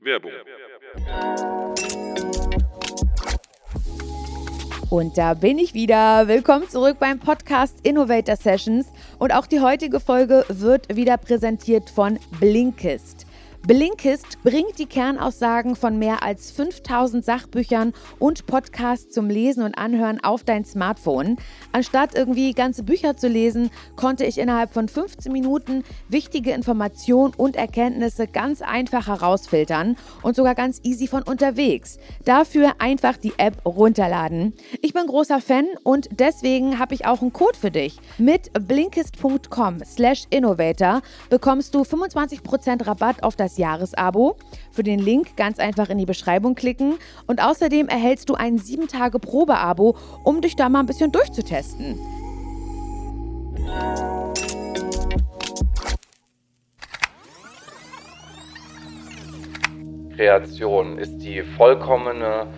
Werbung. Und da bin ich wieder. Willkommen zurück beim Podcast Innovator Sessions. Und auch die heutige Folge wird wieder präsentiert von Blinkist. Blinkist bringt die Kernaussagen von mehr als 5000 Sachbüchern und Podcasts zum Lesen und Anhören auf dein Smartphone. Anstatt irgendwie ganze Bücher zu lesen, konnte ich innerhalb von 15 Minuten wichtige Informationen und Erkenntnisse ganz einfach herausfiltern und sogar ganz easy von unterwegs. Dafür einfach die App runterladen. Ich bin großer Fan und deswegen habe ich auch einen Code für dich. Mit blinkist.com/innovator bekommst du 25% Rabatt auf das Jahresabo. Für den Link ganz einfach in die Beschreibung klicken. Und außerdem erhältst du ein 7-Tage-Probeabo, um dich da mal ein bisschen durchzutesten. Kreation ist die vollkommene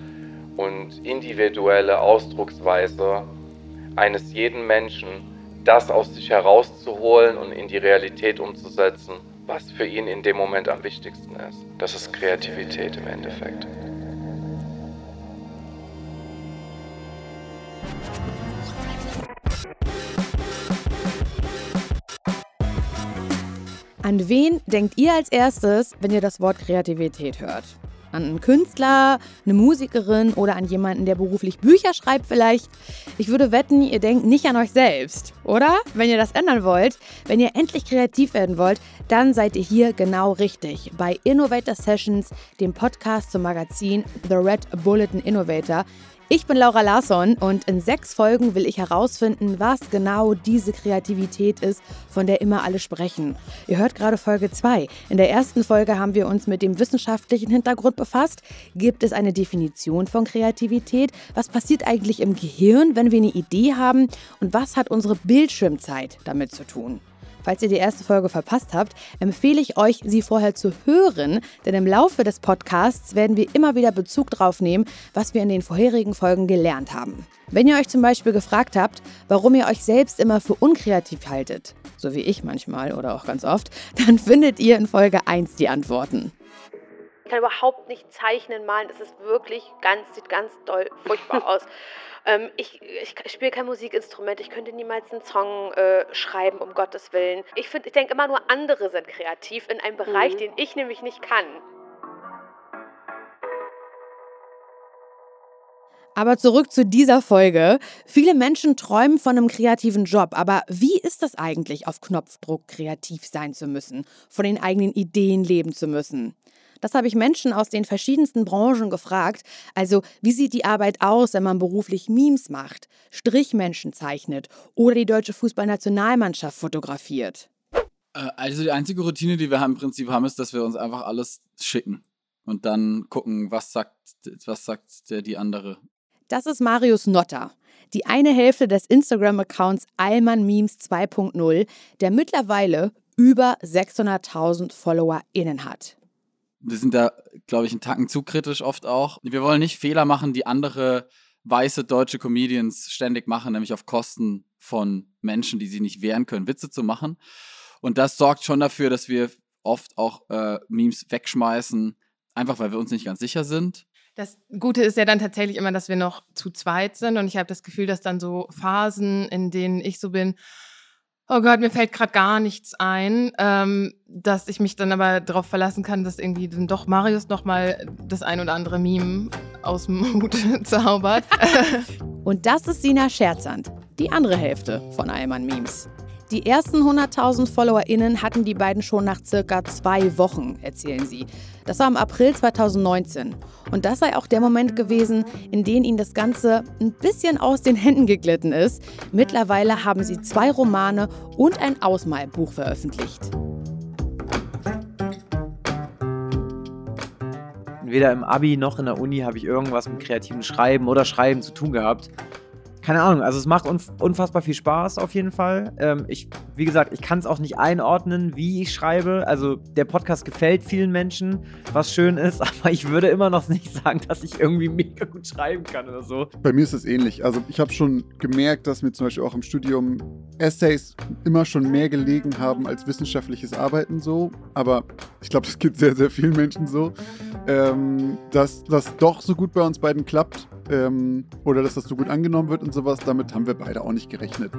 und individuelle Ausdrucksweise eines jeden Menschen, das aus sich herauszuholen und in die Realität umzusetzen, was für ihn in dem Moment am wichtigsten ist. Das ist Kreativität im Endeffekt. An wen denkt ihr als erstes, wenn ihr das Wort Kreativität hört? An einen Künstler, eine Musikerin oder an jemanden, der beruflich Bücher schreibt vielleicht. Ich würde wetten, ihr denkt nicht an euch selbst, oder? Wenn ihr das ändern wollt, wenn ihr endlich kreativ werden wollt, dann seid ihr hier genau richtig. Bei Innovator Sessions, dem Podcast zum Magazin The Red Bulletin Innovator. Ich bin Laura Larsson und in sechs Folgen will ich herausfinden, was genau diese Kreativität ist, von der immer alle sprechen. Ihr hört gerade Folge 2. In der ersten Folge haben wir uns mit dem wissenschaftlichen Hintergrund befasst. Gibt es eine Definition von Kreativität? Was passiert eigentlich im Gehirn, wenn wir eine Idee haben? Und was hat unsere Bildschirmzeit damit zu tun? Falls ihr die erste Folge verpasst habt, empfehle ich euch, sie vorher zu hören, denn im Laufe des Podcasts werden wir immer wieder Bezug drauf nehmen, was wir in den vorherigen Folgen gelernt haben. Wenn ihr euch zum Beispiel gefragt habt, warum ihr euch selbst immer für unkreativ haltet, so wie ich manchmal oder auch ganz oft, dann findet ihr in Folge 1 die Antworten. Ich kann überhaupt nicht zeichnen, malen. Das ist wirklich ganz, sieht ganz doll furchtbar aus. Ähm, ich, ich spiele kein Musikinstrument, ich könnte niemals einen Song äh, schreiben, um Gottes Willen. Ich, ich denke immer nur, andere sind kreativ in einem Bereich, mhm. den ich nämlich nicht kann. Aber zurück zu dieser Folge. Viele Menschen träumen von einem kreativen Job, aber wie ist das eigentlich, auf Knopfdruck kreativ sein zu müssen, von den eigenen Ideen leben zu müssen? Das habe ich Menschen aus den verschiedensten Branchen gefragt. Also, wie sieht die Arbeit aus, wenn man beruflich Memes macht, Strichmenschen zeichnet oder die deutsche Fußballnationalmannschaft fotografiert? Äh, also, die einzige Routine, die wir im Prinzip haben, ist, dass wir uns einfach alles schicken und dann gucken, was sagt, was sagt der die andere. Das ist Marius Notter die eine Hälfte des Instagram-Accounts Allmann Memes 2.0, der mittlerweile über 600.000 FollowerInnen hat wir sind da, glaube ich, einen Tacken zu kritisch oft auch. Wir wollen nicht Fehler machen, die andere weiße deutsche Comedians ständig machen, nämlich auf Kosten von Menschen, die sich nicht wehren können, Witze zu machen. Und das sorgt schon dafür, dass wir oft auch äh, Memes wegschmeißen, einfach weil wir uns nicht ganz sicher sind. Das Gute ist ja dann tatsächlich immer, dass wir noch zu zweit sind und ich habe das Gefühl, dass dann so Phasen, in denen ich so bin, oh Gott, mir fällt gerade gar nichts ein, ähm, dass ich mich dann aber darauf verlassen kann, dass irgendwie dann doch Marius nochmal das ein oder andere Meme aus dem Hut zaubert. Und das ist Sina Scherzand, die andere Hälfte von Allmann Memes. Die ersten 100.000 FollowerInnen hatten die beiden schon nach circa zwei Wochen, erzählen sie. Das war im April 2019. Und das sei auch der Moment gewesen, in dem ihnen das Ganze ein bisschen aus den Händen geglitten ist. Mittlerweile haben sie zwei Romane und ein Ausmalbuch veröffentlicht. Weder im Abi noch in der Uni habe ich irgendwas mit kreativem Schreiben oder Schreiben zu tun gehabt. Keine Ahnung, also es macht unf unfassbar viel Spaß auf jeden Fall. Ähm, ich, wie gesagt, ich kann es auch nicht einordnen, wie ich schreibe. Also der Podcast gefällt vielen Menschen, was schön ist, aber ich würde immer noch nicht sagen, dass ich irgendwie mega gut schreiben kann oder so. Bei mir ist es ähnlich. Also ich habe schon gemerkt, dass mir zum Beispiel auch im Studium Essays immer schon mehr gelegen haben als wissenschaftliches Arbeiten so. Aber ich glaube, das geht sehr, sehr vielen Menschen so. Ähm, dass das doch so gut bei uns beiden klappt ähm, oder dass das so gut angenommen wird und sowas, damit haben wir beide auch nicht gerechnet.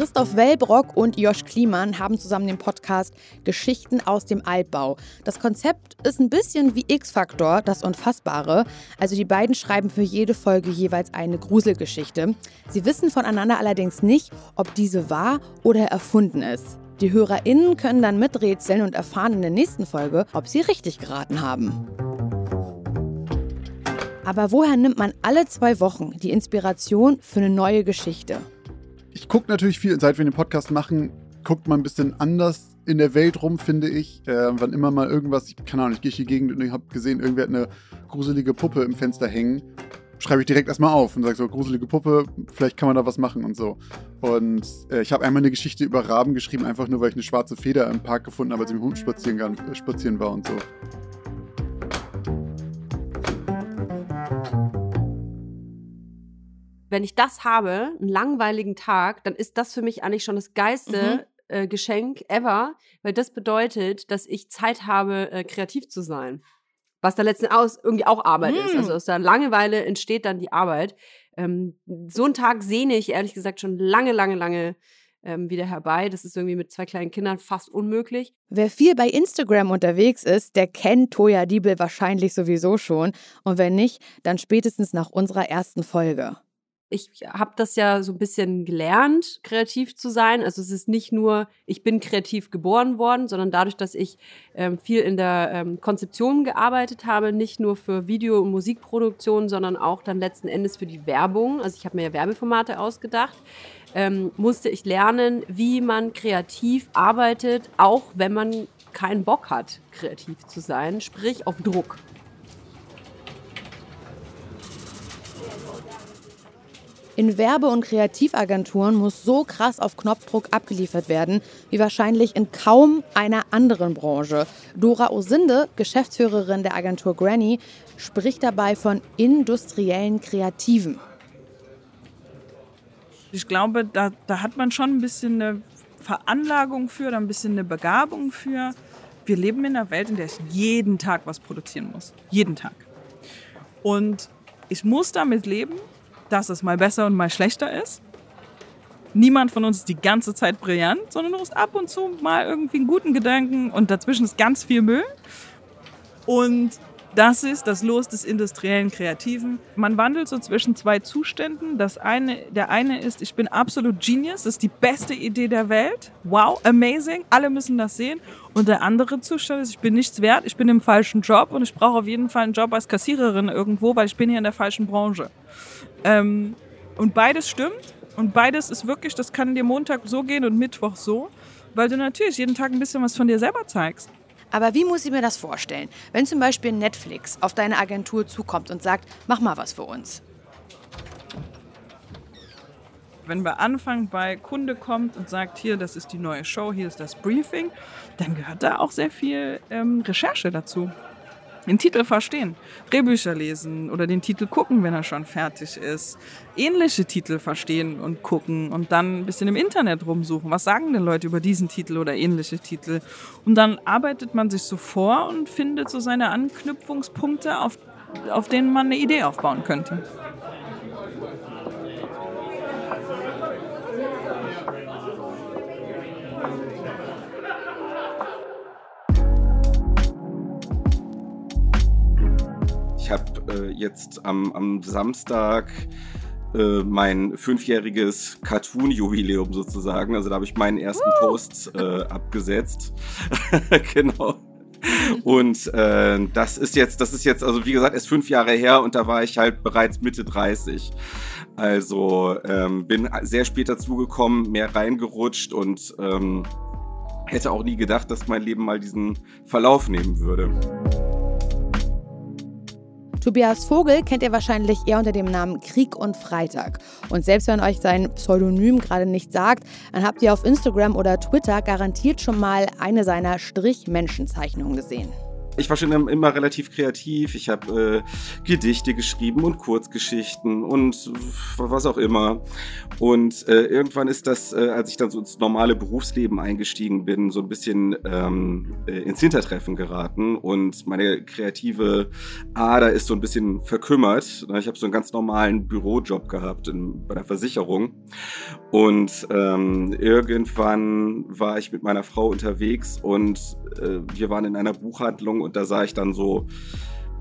Christoph Wellbrock und Josh Kliemann haben zusammen den Podcast Geschichten aus dem Altbau. Das Konzept ist ein bisschen wie X-Faktor, das Unfassbare. Also die beiden schreiben für jede Folge jeweils eine Gruselgeschichte. Sie wissen voneinander allerdings nicht, ob diese wahr oder erfunden ist. Die HörerInnen können dann miträtseln und erfahren in der nächsten Folge, ob sie richtig geraten haben. Aber woher nimmt man alle zwei Wochen die Inspiration für eine neue Geschichte? Ich gucke natürlich viel, seit wir den Podcast machen, guckt man ein bisschen anders in der Welt rum, finde ich. Äh, wann immer mal irgendwas, ich keine Ahnung, ich gehe hier Gegend und ich habe gesehen, irgendwer hat eine gruselige Puppe im Fenster hängen. Schreibe ich direkt erstmal auf und sage so, gruselige Puppe, vielleicht kann man da was machen und so. Und äh, ich habe einmal eine Geschichte über Raben geschrieben, einfach nur, weil ich eine schwarze Feder im Park gefunden habe, als ich mit dem Hund spazieren, äh, spazieren war und so. Wenn ich das habe, einen langweiligen Tag, dann ist das für mich eigentlich schon das geilste mhm. äh, Geschenk ever, weil das bedeutet, dass ich Zeit habe, äh, kreativ zu sein. Was da letzten aus irgendwie auch Arbeit mhm. ist. Also aus der Langeweile entsteht dann die Arbeit. Ähm, so einen Tag sehne ich ehrlich gesagt schon lange, lange, lange ähm, wieder herbei. Das ist irgendwie mit zwei kleinen Kindern fast unmöglich. Wer viel bei Instagram unterwegs ist, der kennt Toya Diebel wahrscheinlich sowieso schon. Und wenn nicht, dann spätestens nach unserer ersten Folge ich habe das ja so ein bisschen gelernt, kreativ zu sein. Also es ist nicht nur, ich bin kreativ geboren worden, sondern dadurch, dass ich ähm, viel in der ähm, Konzeption gearbeitet habe, nicht nur für Video- und Musikproduktion, sondern auch dann letzten Endes für die Werbung. Also ich habe mir ja Werbeformate ausgedacht. Ähm, musste ich lernen, wie man kreativ arbeitet, auch wenn man keinen Bock hat, kreativ zu sein, sprich auf Druck. In Werbe- und Kreativagenturen muss so krass auf Knopfdruck abgeliefert werden, wie wahrscheinlich in kaum einer anderen Branche. Dora Osinde, Geschäftsführerin der Agentur Granny, spricht dabei von industriellen Kreativen. Ich glaube, da, da hat man schon ein bisschen eine Veranlagung für, ein bisschen eine Begabung für. Wir leben in einer Welt, in der ich jeden Tag was produzieren muss. Jeden Tag. Und ich muss damit leben, dass es mal besser und mal schlechter ist. Niemand von uns ist die ganze Zeit brillant, sondern du hast ab und zu mal irgendwie einen guten Gedanken und dazwischen ist ganz viel Müll. Und das ist das Los des industriellen Kreativen. Man wandelt so zwischen zwei Zuständen. Das eine, der eine ist, ich bin absolut Genius, das ist die beste Idee der Welt. Wow, amazing, alle müssen das sehen. Und der andere Zustand ist, ich bin nichts wert, ich bin im falschen Job und ich brauche auf jeden Fall einen Job als Kassiererin irgendwo, weil ich bin hier in der falschen Branche. Ähm, und beides stimmt. Und beides ist wirklich, das kann dir Montag so gehen und Mittwoch so, weil du natürlich jeden Tag ein bisschen was von dir selber zeigst. Aber wie muss ich mir das vorstellen, wenn zum Beispiel Netflix auf deine Agentur zukommt und sagt, mach mal was für uns? Wenn wir anfangen bei Kunde kommt und sagt, hier, das ist die neue Show, hier ist das Briefing, dann gehört da auch sehr viel ähm, Recherche dazu den Titel verstehen, Drehbücher lesen oder den Titel gucken, wenn er schon fertig ist, ähnliche Titel verstehen und gucken und dann ein bisschen im Internet rumsuchen. Was sagen denn Leute über diesen Titel oder ähnliche Titel? Und dann arbeitet man sich so vor und findet so seine Anknüpfungspunkte, auf, auf denen man eine Idee aufbauen könnte. Äh, jetzt am, am Samstag äh, mein fünfjähriges Cartoon-Jubiläum sozusagen. Also da habe ich meinen ersten uh. Post äh, abgesetzt. genau. Und äh, das ist jetzt, das ist jetzt, also wie gesagt, erst fünf Jahre her und da war ich halt bereits Mitte 30. Also ähm, bin sehr spät dazugekommen, mehr reingerutscht und ähm, hätte auch nie gedacht, dass mein Leben mal diesen Verlauf nehmen würde. Tobias Vogel kennt ihr wahrscheinlich eher unter dem Namen Krieg und Freitag. Und selbst wenn euch sein Pseudonym gerade nicht sagt, dann habt ihr auf Instagram oder Twitter garantiert schon mal eine seiner Strichmenschenzeichnungen gesehen. Ich war schon immer relativ kreativ. Ich habe äh, Gedichte geschrieben und Kurzgeschichten und was auch immer. Und äh, irgendwann ist das, äh, als ich dann so ins normale Berufsleben eingestiegen bin, so ein bisschen ähm, äh, ins Hintertreffen geraten. Und meine kreative Ader ist so ein bisschen verkümmert. Ich habe so einen ganz normalen Bürojob gehabt in, bei der Versicherung. Und ähm, irgendwann war ich mit meiner Frau unterwegs und äh, wir waren in einer Buchhandlung und da sah ich dann so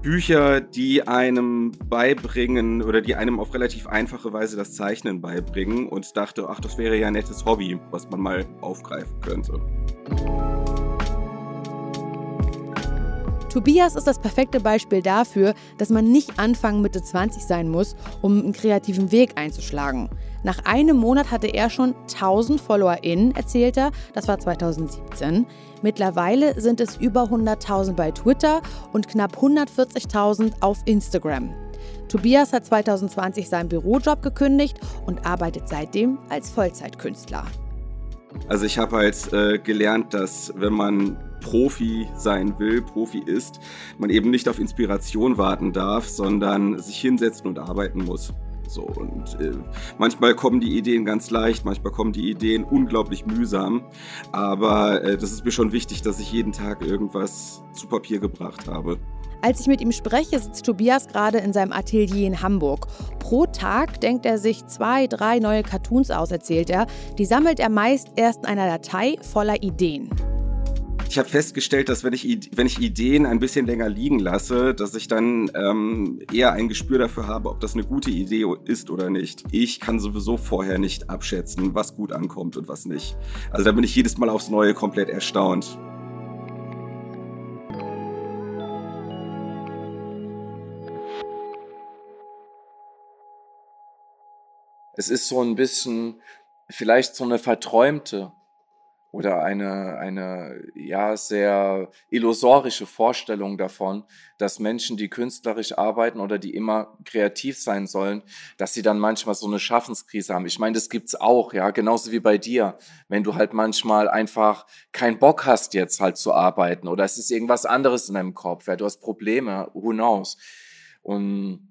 Bücher, die einem beibringen oder die einem auf relativ einfache Weise das Zeichnen beibringen und dachte, ach, das wäre ja ein nettes Hobby, was man mal aufgreifen könnte. Tobias ist das perfekte Beispiel dafür, dass man nicht Anfang Mitte 20 sein muss, um einen kreativen Weg einzuschlagen. Nach einem Monat hatte er schon 1000 FollowerInnen, erzählt er. Das war 2017. Mittlerweile sind es über 100.000 bei Twitter und knapp 140.000 auf Instagram. Tobias hat 2020 seinen Bürojob gekündigt und arbeitet seitdem als Vollzeitkünstler. Also ich habe halt äh, gelernt, dass wenn man Profi sein will, Profi ist, man eben nicht auf Inspiration warten darf, sondern sich hinsetzen und arbeiten muss. So, und äh, manchmal kommen die Ideen ganz leicht, manchmal kommen die Ideen unglaublich mühsam. Aber äh, das ist mir schon wichtig, dass ich jeden Tag irgendwas zu Papier gebracht habe. Als ich mit ihm spreche, sitzt Tobias gerade in seinem Atelier in Hamburg. Pro Tag denkt er sich zwei, drei neue Cartoons aus, erzählt er. Die sammelt er meist erst in einer Datei voller Ideen. Ich habe festgestellt, dass wenn ich, wenn ich Ideen ein bisschen länger liegen lasse, dass ich dann ähm, eher ein Gespür dafür habe, ob das eine gute Idee ist oder nicht. Ich kann sowieso vorher nicht abschätzen, was gut ankommt und was nicht. Also da bin ich jedes Mal aufs Neue komplett erstaunt. Es ist so ein bisschen vielleicht so eine verträumte oder eine, eine ja sehr illusorische Vorstellung davon, dass Menschen, die künstlerisch arbeiten oder die immer kreativ sein sollen, dass sie dann manchmal so eine Schaffenskrise haben. Ich meine, das gibt's auch, ja, genauso wie bei dir, wenn du halt manchmal einfach keinen Bock hast jetzt halt zu arbeiten oder es ist irgendwas anderes in deinem Kopf, ja, du hast Probleme, who knows. Und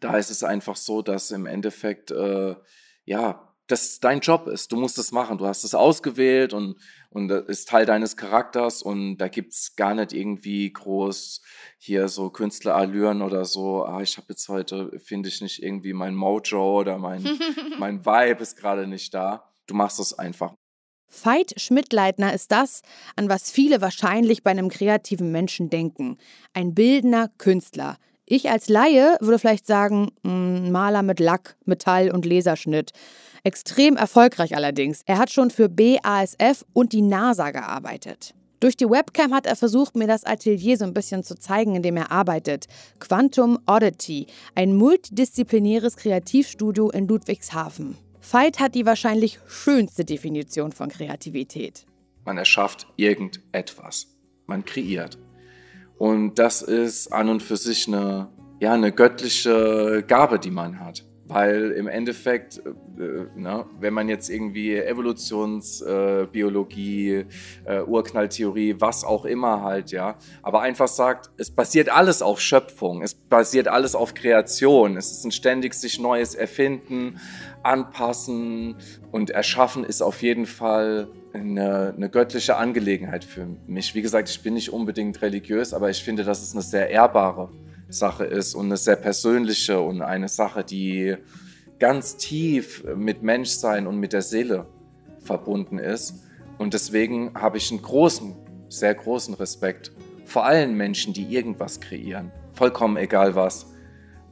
da ist es einfach so, dass im Endeffekt äh, ja das dein Job ist. Du musst es machen. Du hast es ausgewählt und, und das ist Teil deines Charakters und da gibt es gar nicht irgendwie groß hier so Künstlerallüren oder so. Ah, ich habe jetzt heute, finde ich nicht irgendwie mein Mojo oder mein, mein Vibe ist gerade nicht da. Du machst es einfach. Veit Schmidtleitner ist das, an was viele wahrscheinlich bei einem kreativen Menschen denken. Ein bildender Künstler. Ich als Laie würde vielleicht sagen, hm, Maler mit Lack, Metall und Laserschnitt. Extrem erfolgreich allerdings. Er hat schon für BASF und die NASA gearbeitet. Durch die Webcam hat er versucht, mir das Atelier so ein bisschen zu zeigen, in dem er arbeitet. Quantum Oddity, ein multidisziplinäres Kreativstudio in Ludwigshafen. Veit hat die wahrscheinlich schönste Definition von Kreativität. Man erschafft irgendetwas. Man kreiert. Und das ist an und für sich eine, ja, eine göttliche Gabe, die man hat. Weil im Endeffekt, äh, na, ne, wenn man jetzt irgendwie Evolutionsbiologie, äh, äh, Urknalltheorie, was auch immer halt, ja, aber einfach sagt, es basiert alles auf Schöpfung, es basiert alles auf Kreation, es ist ein ständig sich Neues erfinden, anpassen und erschaffen ist auf jeden Fall eine, eine göttliche Angelegenheit für mich. Wie gesagt, ich bin nicht unbedingt religiös, aber ich finde, das ist eine sehr ehrbare Sache ist und eine sehr persönliche und eine Sache, die ganz tief mit Menschsein und mit der Seele verbunden ist. Und deswegen habe ich einen großen, sehr großen Respekt vor allen Menschen, die irgendwas kreieren. Vollkommen egal was.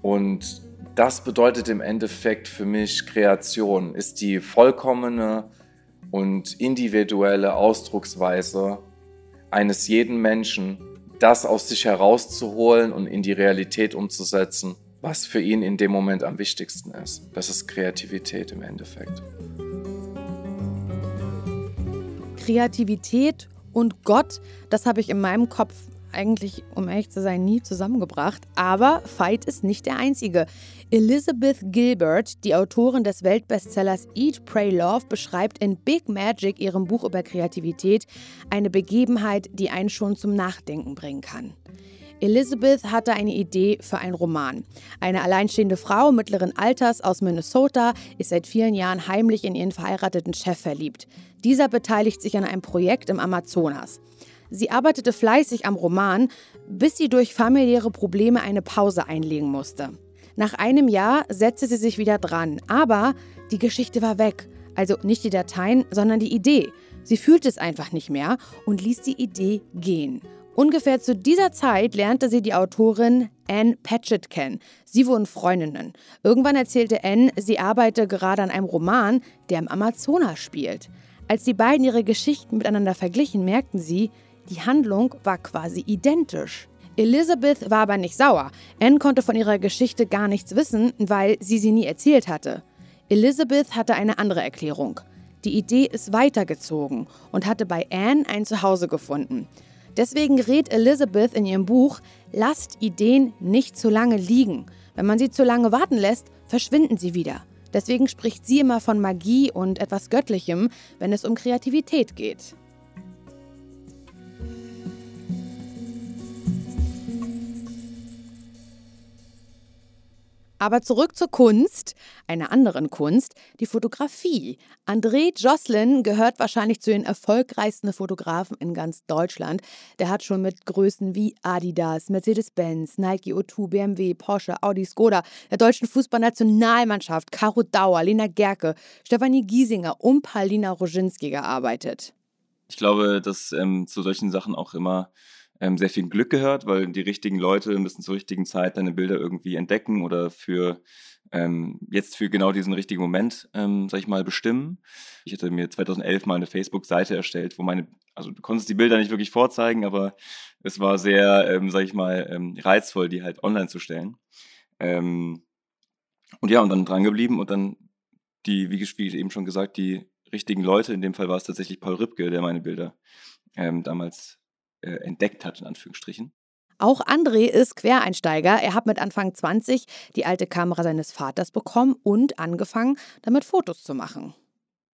Und das bedeutet im Endeffekt für mich Kreation, ist die vollkommene und individuelle Ausdrucksweise eines jeden Menschen, das aus sich herauszuholen und in die Realität umzusetzen, was für ihn in dem Moment am wichtigsten ist. Das ist Kreativität im Endeffekt. Kreativität und Gott, das habe ich in meinem Kopf eigentlich, um ehrlich zu sein, nie zusammengebracht. Aber Veit ist nicht der einzige. Elizabeth Gilbert, die Autorin des Weltbestsellers Eat, Pray, Love, beschreibt in Big Magic, ihrem Buch über Kreativität, eine Begebenheit, die einen schon zum Nachdenken bringen kann. Elizabeth hatte eine Idee für einen Roman. Eine alleinstehende Frau mittleren Alters aus Minnesota ist seit vielen Jahren heimlich in ihren verheirateten Chef verliebt. Dieser beteiligt sich an einem Projekt im Amazonas. Sie arbeitete fleißig am Roman, bis sie durch familiäre Probleme eine Pause einlegen musste. Nach einem Jahr setzte sie sich wieder dran, aber die Geschichte war weg. Also nicht die Dateien, sondern die Idee. Sie fühlte es einfach nicht mehr und ließ die Idee gehen. Ungefähr zu dieser Zeit lernte sie die Autorin Anne Patchett kennen. Sie wurden Freundinnen. Irgendwann erzählte Anne, sie arbeite gerade an einem Roman, der im Amazonas spielt. Als die beiden ihre Geschichten miteinander verglichen, merkten sie, die Handlung war quasi identisch. Elizabeth war aber nicht sauer. Anne konnte von ihrer Geschichte gar nichts wissen, weil sie sie nie erzählt hatte. Elizabeth hatte eine andere Erklärung. Die Idee ist weitergezogen und hatte bei Anne ein Zuhause gefunden. Deswegen rät Elizabeth in ihrem Buch, lasst Ideen nicht zu lange liegen. Wenn man sie zu lange warten lässt, verschwinden sie wieder. Deswegen spricht sie immer von Magie und etwas Göttlichem, wenn es um Kreativität geht. Aber zurück zur Kunst, einer anderen Kunst, die Fotografie. André Jocelyn gehört wahrscheinlich zu den erfolgreichsten Fotografen in ganz Deutschland. Der hat schon mit Größen wie Adidas, Mercedes-Benz, Nike O2, BMW, Porsche, Audi, Skoda, der deutschen Fußballnationalmannschaft, Caro Dauer, Lena Gerke, Stefanie Giesinger und Paulina Roginski gearbeitet. Ich glaube, dass ähm, zu solchen Sachen auch immer ähm, sehr viel Glück gehört, weil die richtigen Leute müssen zur richtigen Zeit deine Bilder irgendwie entdecken oder für ähm, jetzt für genau diesen richtigen Moment, ähm, sag ich mal, bestimmen. Ich hatte mir 2011 mal eine Facebook-Seite erstellt, wo meine, also du konntest die Bilder nicht wirklich vorzeigen, aber es war sehr, ähm, sag ich mal, ähm, reizvoll, die halt online zu stellen. Ähm, und ja, und dann dran geblieben und dann die, wie, wie eben schon gesagt, die richtigen Leute, in dem Fall war es tatsächlich Paul Ripke, der meine Bilder ähm, damals äh, entdeckt hat, in Anführungsstrichen. Auch André ist Quereinsteiger. Er hat mit Anfang 20 die alte Kamera seines Vaters bekommen und angefangen, damit Fotos zu machen.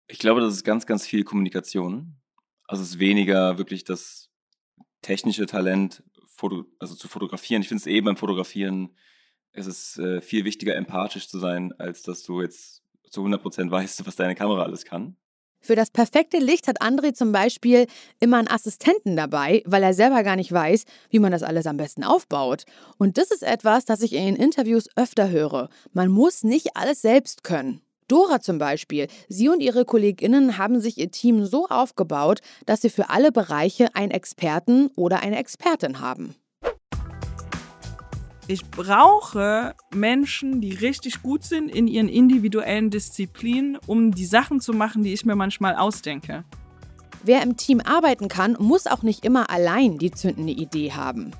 Ich glaube, das ist ganz, ganz viel Kommunikation. Also es ist weniger wirklich das technische Talent, Foto, also zu fotografieren. Ich finde es eben beim Fotografieren, es ist äh, viel wichtiger, empathisch zu sein, als dass du jetzt zu 100% weißt, was deine Kamera alles kann. Für das perfekte Licht hat André zum Beispiel immer einen Assistenten dabei, weil er selber gar nicht weiß, wie man das alles am besten aufbaut. Und das ist etwas, das ich in Interviews öfter höre. Man muss nicht alles selbst können. Dora zum Beispiel. Sie und ihre KollegInnen haben sich ihr Team so aufgebaut, dass sie für alle Bereiche einen Experten oder eine Expertin haben. Ich brauche Menschen, die richtig gut sind in ihren individuellen Disziplinen, um die Sachen zu machen, die ich mir manchmal ausdenke. Wer im Team arbeiten kann, muss auch nicht immer allein die zündende Idee haben.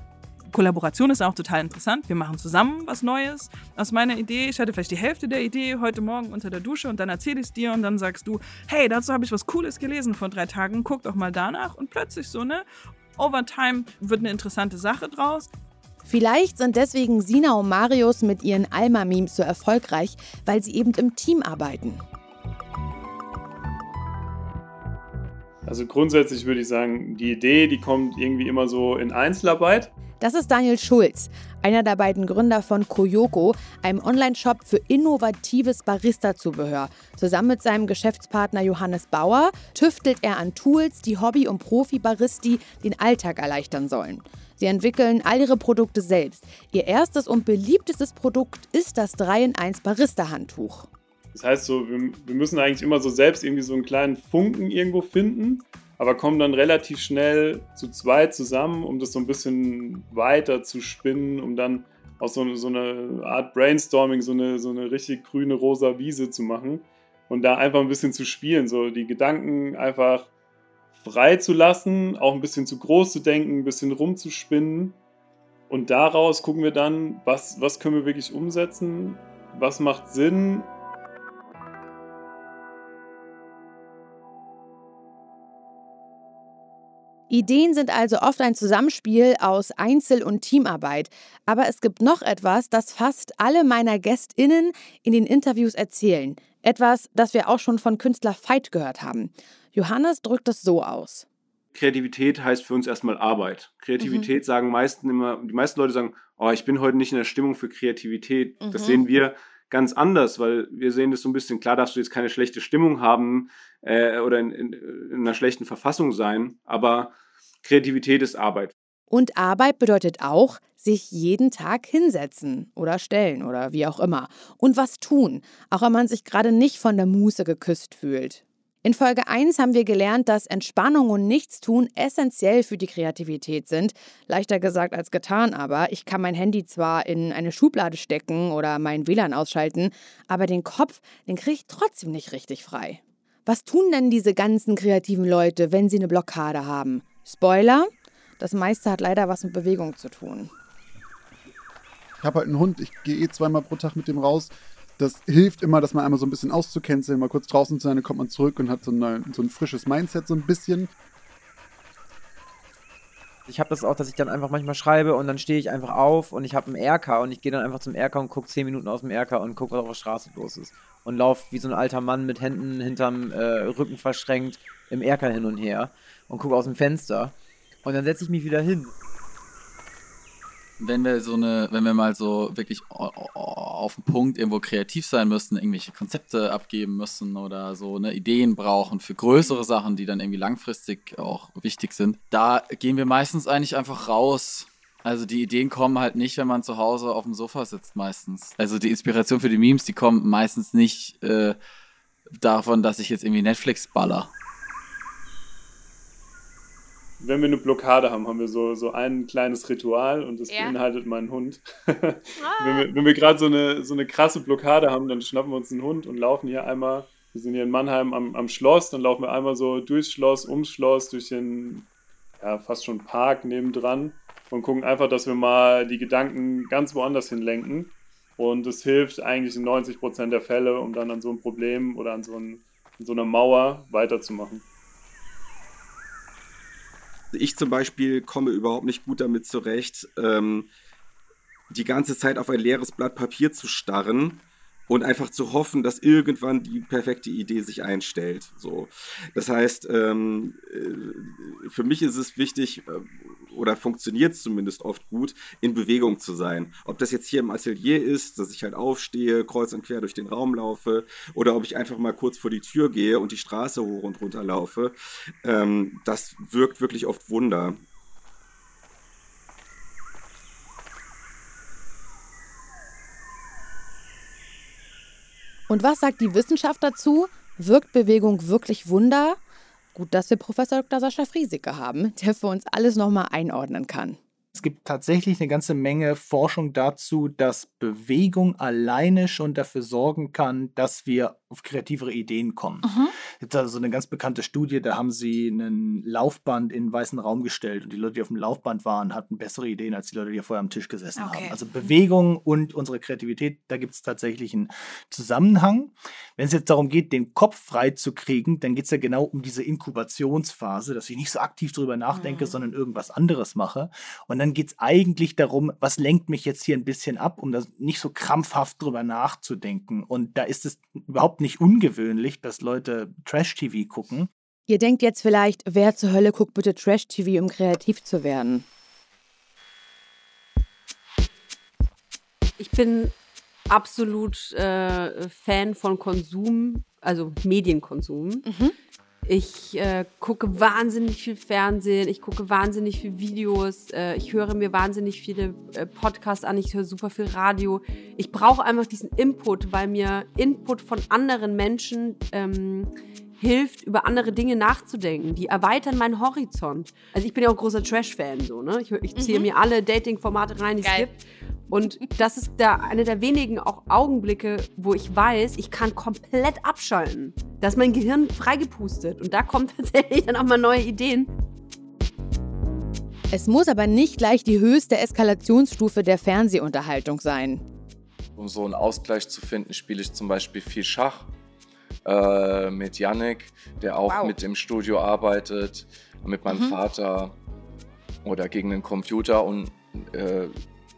Kollaboration ist auch total interessant. Wir machen zusammen was Neues. Aus meiner Idee, ich hatte vielleicht die Hälfte der Idee heute Morgen unter der Dusche und dann erzähle ich es dir und dann sagst du, hey, dazu habe ich was Cooles gelesen vor drei Tagen, guck doch mal danach und plötzlich so, ne? Overtime wird eine interessante Sache draus. Vielleicht sind deswegen Sina und Marius mit ihren Alma-Memes so erfolgreich, weil sie eben im Team arbeiten. Also grundsätzlich würde ich sagen, die Idee, die kommt irgendwie immer so in Einzelarbeit. Das ist Daniel Schulz, einer der beiden Gründer von Koyoko, einem Online-Shop für innovatives Barista-Zubehör. Zusammen mit seinem Geschäftspartner Johannes Bauer tüftelt er an Tools, die Hobby- und Profi-Baristi den Alltag erleichtern sollen. Sie entwickeln all ihre Produkte selbst. Ihr erstes und beliebtestes Produkt ist das 3-in-1 Barista-Handtuch. Das heißt so, wir, wir müssen eigentlich immer so selbst irgendwie so einen kleinen Funken irgendwo finden, aber kommen dann relativ schnell zu zweit zusammen, um das so ein bisschen weiter zu spinnen, um dann aus so, so eine Art Brainstorming so eine, so eine richtig grüne rosa Wiese zu machen und da einfach ein bisschen zu spielen, so die Gedanken einfach frei zu lassen, auch ein bisschen zu groß zu denken, ein bisschen rumzuspinnen. Und daraus gucken wir dann, was, was können wir wirklich umsetzen, was macht Sinn. Ideen sind also oft ein Zusammenspiel aus Einzel- und Teamarbeit. Aber es gibt noch etwas, das fast alle meiner GästInnen in den Interviews erzählen. Etwas, das wir auch schon von Künstler Veit gehört haben. Johannes drückt es so aus. Kreativität heißt für uns erstmal Arbeit. Kreativität mhm. sagen meisten immer, die meisten Leute sagen, oh, ich bin heute nicht in der Stimmung für Kreativität. Mhm. Das sehen wir ganz anders, weil wir sehen das so ein bisschen, klar darfst du jetzt keine schlechte Stimmung haben äh, oder in, in, in einer schlechten Verfassung sein, aber Kreativität ist Arbeit. Und Arbeit bedeutet auch, sich jeden Tag hinsetzen oder stellen oder wie auch immer und was tun, auch wenn man sich gerade nicht von der Muße geküsst fühlt. In Folge 1 haben wir gelernt, dass Entspannung und Nichtstun essentiell für die Kreativität sind. Leichter gesagt als getan, aber ich kann mein Handy zwar in eine Schublade stecken oder mein WLAN ausschalten, aber den Kopf, den kriege ich trotzdem nicht richtig frei. Was tun denn diese ganzen kreativen Leute, wenn sie eine Blockade haben? Spoiler, das meiste hat leider was mit Bewegung zu tun. Ich habe halt einen Hund, ich gehe eh zweimal pro Tag mit dem raus das hilft immer, dass man einmal so ein bisschen auszucanceln, mal kurz draußen zu sein, dann kommt man zurück und hat so, eine, so ein frisches Mindset so ein bisschen. Ich habe das auch, dass ich dann einfach manchmal schreibe und dann stehe ich einfach auf und ich habe einen RK und ich gehe dann einfach zum RK und gucke 10 Minuten aus dem RK und gucke, was auf der Straße los ist. Und laufe wie so ein alter Mann mit Händen hinterm äh, Rücken verschränkt im RK hin und her und gucke aus dem Fenster. Und dann setze ich mich wieder hin wenn wir so eine, wenn wir mal so wirklich auf den Punkt irgendwo kreativ sein müssen, irgendwelche Konzepte abgeben müssen oder so eine Ideen brauchen für größere Sachen, die dann irgendwie langfristig auch wichtig sind, da gehen wir meistens eigentlich einfach raus. Also die Ideen kommen halt nicht, wenn man zu Hause auf dem Sofa sitzt meistens. Also die Inspiration für die Memes, die kommen meistens nicht äh, davon, dass ich jetzt irgendwie Netflix baller wenn wir eine Blockade haben, haben wir so, so ein kleines Ritual und das ja. beinhaltet meinen Hund. ah. Wenn wir, wenn wir gerade so eine, so eine krasse Blockade haben, dann schnappen wir uns einen Hund und laufen hier einmal, wir sind hier in Mannheim am, am Schloss, dann laufen wir einmal so durchs Schloss, ums Schloss, durch den ja, fast schon Park nebendran und gucken einfach, dass wir mal die Gedanken ganz woanders hinlenken. Und es hilft eigentlich in 90 Prozent der Fälle, um dann an so ein Problem oder an so, ein, an so einer Mauer weiterzumachen. Ich zum Beispiel komme überhaupt nicht gut damit zurecht, ähm, die ganze Zeit auf ein leeres Blatt Papier zu starren und einfach zu hoffen, dass irgendwann die perfekte Idee sich einstellt. So, das heißt, ähm, äh, für mich ist es wichtig äh, oder funktioniert es zumindest oft gut, in Bewegung zu sein. Ob das jetzt hier im Atelier ist, dass ich halt aufstehe, kreuz und quer durch den Raum laufe, oder ob ich einfach mal kurz vor die Tür gehe und die Straße hoch und runter laufe, ähm, das wirkt wirklich oft Wunder. Und was sagt die Wissenschaft dazu? Wirkt Bewegung wirklich Wunder? Gut, dass wir Professor Dr. Sascha Friesike haben, der für uns alles nochmal einordnen kann. Es gibt tatsächlich eine ganze Menge Forschung dazu, dass Bewegung alleine schon dafür sorgen kann, dass wir auf kreativere Ideen kommen. Mhm. Es gibt also eine ganz bekannte Studie, da haben sie einen Laufband in einen weißen Raum gestellt und die Leute, die auf dem Laufband waren, hatten bessere Ideen als die Leute, die vorher am Tisch gesessen okay. haben. Also Bewegung und unsere Kreativität, da gibt es tatsächlich einen Zusammenhang. Wenn es jetzt darum geht, den Kopf frei zu kriegen, dann geht es ja genau um diese Inkubationsphase, dass ich nicht so aktiv darüber nachdenke, mhm. sondern irgendwas anderes mache. Und dann geht es eigentlich darum, was lenkt mich jetzt hier ein bisschen ab, um das nicht so krampfhaft drüber nachzudenken. Und da ist es überhaupt überhaupt nicht ungewöhnlich, dass Leute Trash-TV gucken. Ihr denkt jetzt vielleicht, wer zur Hölle guckt bitte Trash-TV, um kreativ zu werden? Ich bin absolut äh, Fan von Konsum, also Medienkonsum. Mhm. Ich äh, gucke wahnsinnig viel Fernsehen, ich gucke wahnsinnig viel Videos, äh, ich höre mir wahnsinnig viele äh, Podcasts an, ich höre super viel Radio. Ich brauche einfach diesen Input, weil mir Input von anderen Menschen ähm, hilft, über andere Dinge nachzudenken. Die erweitern meinen Horizont. Also ich bin ja auch großer Trash-Fan, so, ne? Ich, ich ziehe mhm. mir alle Dating-Formate rein, die es gibt. Und das ist der, einer der wenigen auch Augenblicke, wo ich weiß, ich kann komplett abschalten. Da ist mein Gehirn freigepustet und da kommen tatsächlich dann auch mal neue Ideen. Es muss aber nicht gleich die höchste Eskalationsstufe der Fernsehunterhaltung sein. Um so einen Ausgleich zu finden, spiele ich zum Beispiel viel Schach äh, mit Yannick, der auch wow. mit im Studio arbeitet. mit meinem Mhm. Vater oder gegen den Computer. Und äh,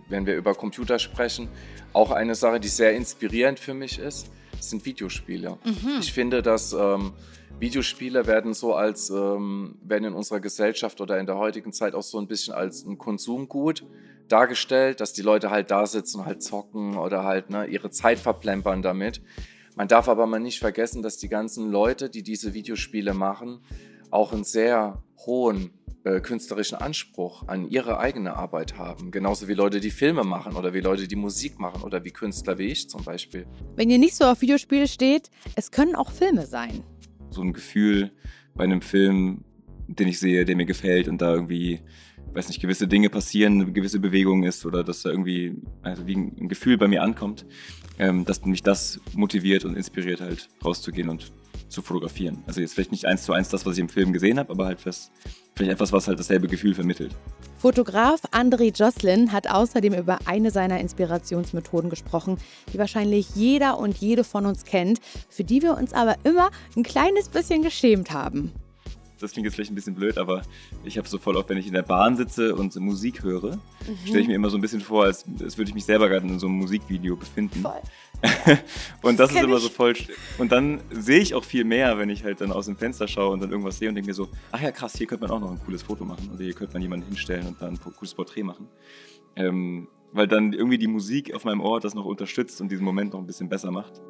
wenn wir über Computer sprechen, auch eine Sache, die sehr inspirierend für mich ist, sind Videospiele. Mhm. Ich finde, dass ähm, Videospiele werden so als, ähm, werden in unserer Gesellschaft oder in der heutigen Zeit auch so ein bisschen als ein Konsumgut dargestellt, dass die Leute halt da sitzen und halt zocken oder halt ne, ihre Zeit verplempern damit. Man darf aber mal nicht vergessen, dass die ganzen Leute, die diese Videospiele machen, auch einen sehr hohen äh, künstlerischen Anspruch an ihre eigene Arbeit haben. Genauso wie Leute, die Filme machen oder wie Leute, die Musik machen oder wie Künstler wie ich zum Beispiel. Wenn ihr nicht so auf Videospiele steht, es können auch Filme sein. so ein Gefühl bei einem Film, den ich sehe, der mir gefällt und da irgendwie, weiß nicht, gewisse Dinge passieren, eine gewisse Bewegung ist oder dass da irgendwie, also wie ein Gefühl bei mir ankommt, ähm, dass mich das motiviert und inspiriert halt rauszugehen und zu fotografieren. Also jetzt vielleicht nicht eins zu eins das, was ich im Film gesehen habe, aber halt was, vielleicht etwas, was halt dasselbe Gefühl vermittelt. Fotograf André Jocelyn hat außerdem über eine seiner Inspirationsmethoden gesprochen, die wahrscheinlich jeder und jede von uns kennt, für die wir uns aber immer ein kleines bisschen geschämt haben. Das klingt jetzt vielleicht ein bisschen blöd, aber ich habe so voll oft, wenn ich in der Bahn sitze und Musik höre, Mhm. stelle ich mir immer so ein bisschen vor, als, als würde ich mich selber gerade in so einem Musikvideo befinden. und das, ist kenn immer ich. so voll. Und dann sehe ich auch viel mehr, wenn ich halt dann aus dem Fenster schaue und dann irgendwas sehe und denke mir so, ach ja, krass, hier könnte man auch noch ein cooles Foto machen oder hier könnte man jemanden hinstellen und dann ein cooles Porträt machen. Ähm, weil dann irgendwie die Musik auf meinem Ohr das noch unterstützt und diesen Moment noch ein bisschen besser macht.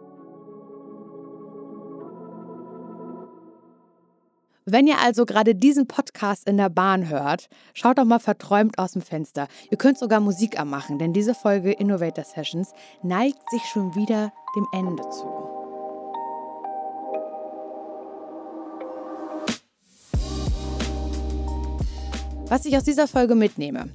Wenn ihr also gerade diesen Podcast in der Bahn hört, schaut doch mal verträumt aus dem Fenster. Ihr könnt sogar Musik anmachen, denn diese Folge Innovator Sessions neigt sich schon wieder dem Ende zu. Was ich aus dieser Folge mitnehme.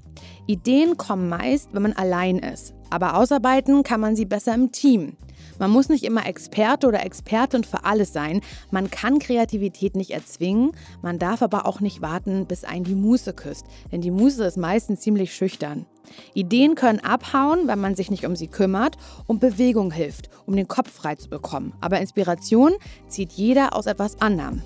Ideen kommen meist, wenn man allein ist. Aber ausarbeiten kann man sie besser im Team. Man muss nicht immer Experte oder Expertin für alles sein. Man kann Kreativität nicht erzwingen. Man darf aber auch nicht warten, bis einen die Muse küsst. Denn die Muse ist meistens ziemlich schüchtern. Ideen können abhauen, wenn man sich nicht um sie kümmert. Und Bewegung hilft, um den Kopf frei zu bekommen. Aber Inspiration zieht jeder aus etwas anderem.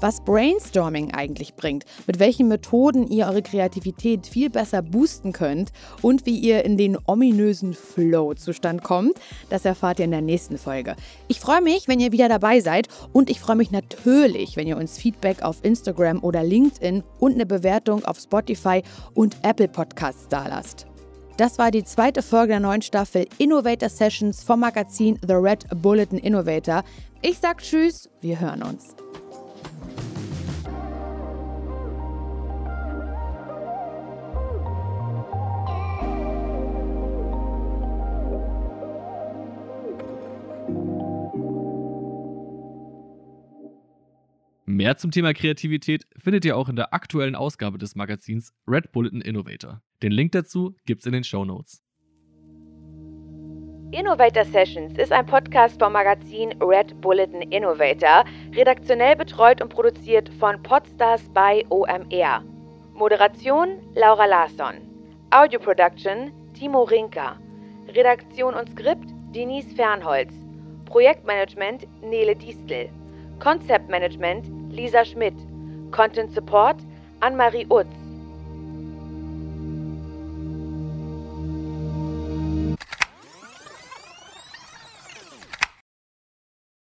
Was Brainstorming eigentlich bringt, mit welchen Methoden ihr eure Kreativität viel besser boosten könnt und wie ihr in den ominösen Flow-Zustand kommt, das erfahrt ihr in der nächsten Folge. Ich freue mich, wenn ihr wieder dabei seid und ich freue mich natürlich, wenn ihr uns Feedback auf Instagram oder LinkedIn und eine Bewertung auf Spotify und Apple Podcasts dalasst. Das war die zweite Folge der neuen Staffel Innovator Sessions vom Magazin The Red Bulletin Innovator. Ich sag Tschüss, wir hören uns. Mehr zum Thema Kreativität findet ihr auch in der aktuellen Ausgabe des Magazins Red Bulletin Innovator. Den Link dazu gibt's in den Show Notes. Innovator Sessions ist ein Podcast vom Magazin Red Bulletin Innovator, redaktionell betreut und produziert von Podstars bei OMR. Moderation Laura Larsson. Audio Production Timo Rinker. Redaktion und Skript Denise Fernholz. Projektmanagement Nele Distel. Konzeptmanagement Lisa Schmidt. Content Support Anne-Marie Utz.